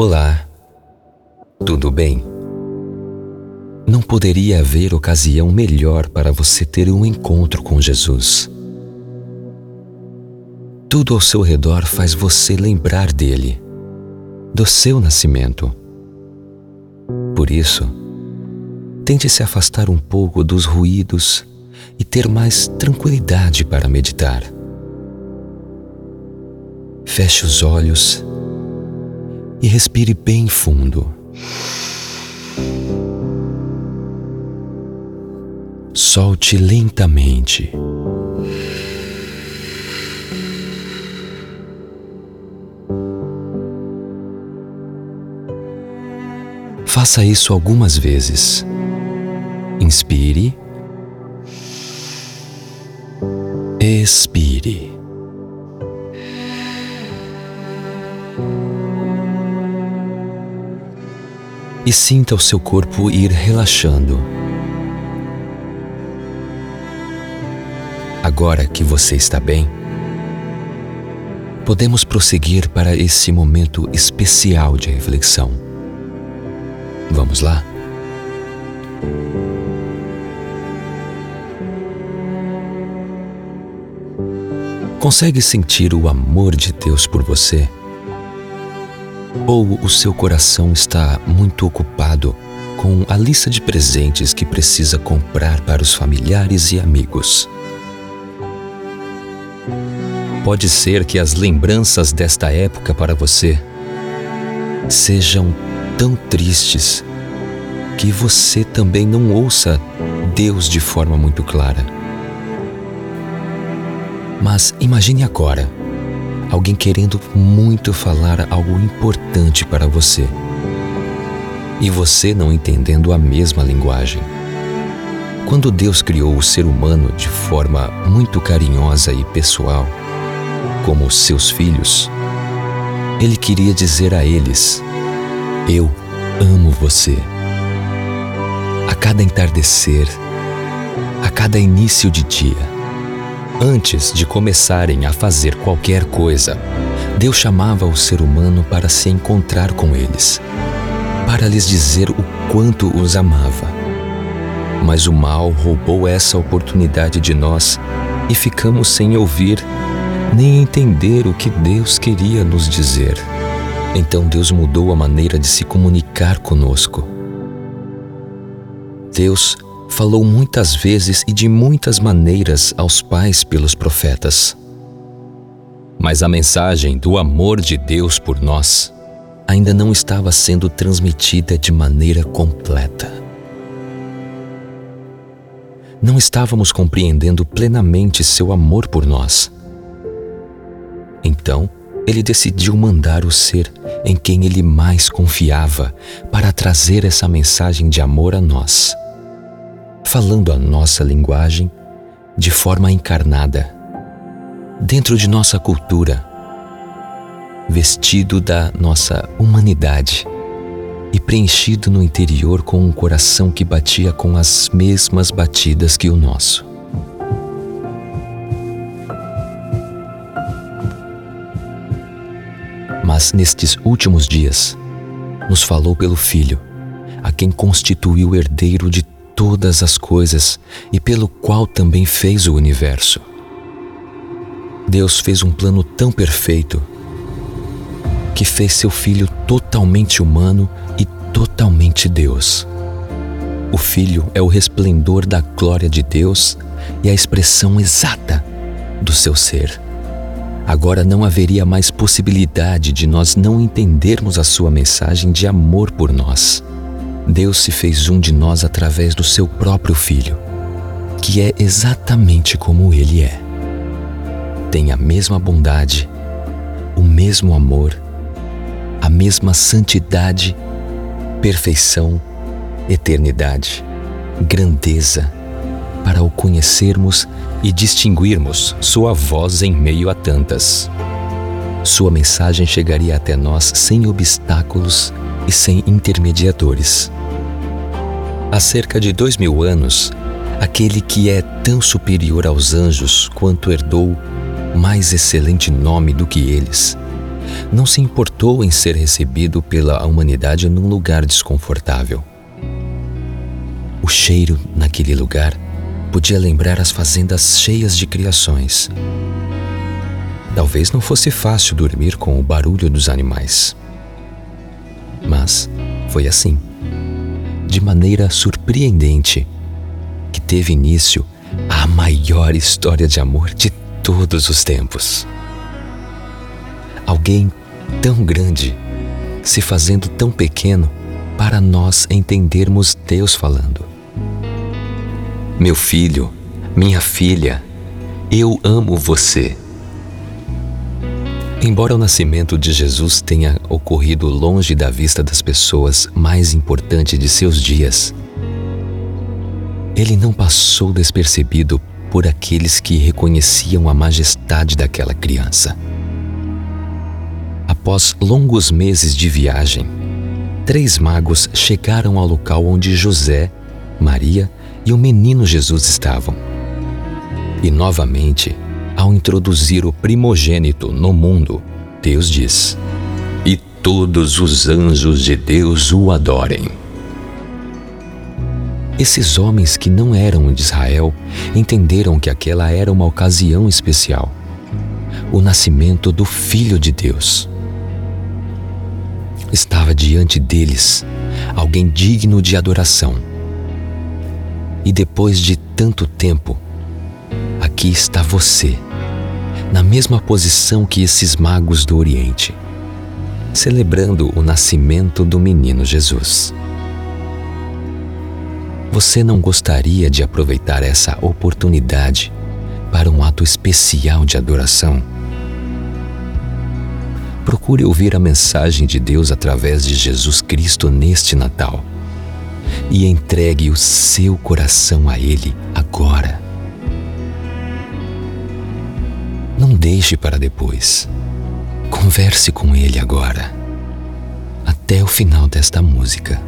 Olá, tudo bem? Não poderia haver ocasião melhor para você ter um encontro com Jesus. Tudo ao seu redor faz você lembrar dele, do seu nascimento. Por isso, tente se afastar um pouco dos ruídos e ter mais tranquilidade para meditar. Feche os olhos e respire bem fundo. Solte lentamente. Faça isso algumas vezes. Inspire. Expire. E sinta o seu corpo ir relaxando. Agora que você está bem, podemos prosseguir para esse momento especial de reflexão. Vamos lá? Consegue sentir o amor de Deus por você? Ou o seu coração está muito ocupado com a lista de presentes que precisa comprar para os familiares e amigos? Pode ser que as lembranças desta época para você sejam tão tristes que você também não ouça Deus de forma muito clara. Mas imagine agora alguém querendo muito falar algo importante para você e você não entendendo a mesma linguagem. Quando Deus criou o ser humano de forma muito carinhosa e pessoal, como seus filhos, Ele queria dizer a eles: Eu amo você. A cada entardecer, a cada início de dia, Antes de começarem a fazer qualquer coisa, Deus chamava o ser humano para se encontrar com eles, para lhes dizer o quanto os amava. Mas o mal roubou essa oportunidade de nós e ficamos sem ouvir nem entender o que Deus queria nos dizer. Então Deus mudou a maneira de se comunicar conosco. Deus falou muitas vezes e de muitas maneiras aos pais pelos profetas. Mas a mensagem do amor de Deus por nós ainda não estava sendo transmitida de maneira completa. Não estávamos compreendendo plenamente seu amor por nós. Então, ele decidiu mandar o ser em quem ele mais confiava para trazer essa mensagem de amor a nós falando a nossa linguagem de forma encarnada, dentro de nossa cultura, vestido da nossa humanidade e preenchido no interior com um coração que batia com as mesmas batidas que o nosso. Mas nestes últimos dias, nos falou pelo Filho, a quem constituiu herdeiro de todas as coisas e pelo qual também fez o universo. Deus fez um plano tão perfeito que fez seu Filho totalmente humano e totalmente Deus. O Filho é o resplendor da glória de Deus e a expressão exata do seu ser. Agora não haveria mais possibilidade de nós não entendermos a sua mensagem de amor por nós. Deus se fez um de nós através do seu próprio Filho, que é exatamente como ele é. Tem a mesma bondade, o mesmo amor, a mesma santidade, perfeição, eternidade, grandeza, para o conhecermos e distinguirmos Sua voz em meio a tantas. Sua mensagem chegaria até nós sem obstáculos e sem intermediadores. Há cerca de dois mil anos, aquele que é tão superior aos anjos quanto herdou mais excelente nome do que eles, não se importou em ser recebido pela humanidade num lugar desconfortável. O cheiro naquele lugar podia lembrar as fazendas cheias de criações. Talvez não fosse fácil dormir com o barulho dos animais. Mas foi assim, de maneira surpreendente, que teve início a maior história de amor de todos os tempos. Alguém tão grande se fazendo tão pequeno para nós entendermos Deus falando. Meu filho, minha filha, eu amo você. Embora o nascimento de Jesus tenha ocorrido longe da vista das pessoas mais importantes de seus dias, ele não passou despercebido por aqueles que reconheciam a majestade daquela criança. Após longos meses de viagem, três magos chegaram ao local onde José, Maria e o menino Jesus estavam. E novamente, ao introduzir o primogênito no mundo, Deus diz: E todos os anjos de Deus o adorem. Esses homens que não eram de Israel entenderam que aquela era uma ocasião especial o nascimento do Filho de Deus. Estava diante deles alguém digno de adoração e depois de tanto tempo, aqui está você, na mesma posição que esses magos do Oriente, celebrando o nascimento do menino Jesus. Você não gostaria de aproveitar essa oportunidade para um ato especial de adoração? Procure ouvir a mensagem de Deus através de Jesus Cristo neste Natal e entregue o seu coração a Ele agora. Deixe para depois. Converse com Ele agora, até o final desta música.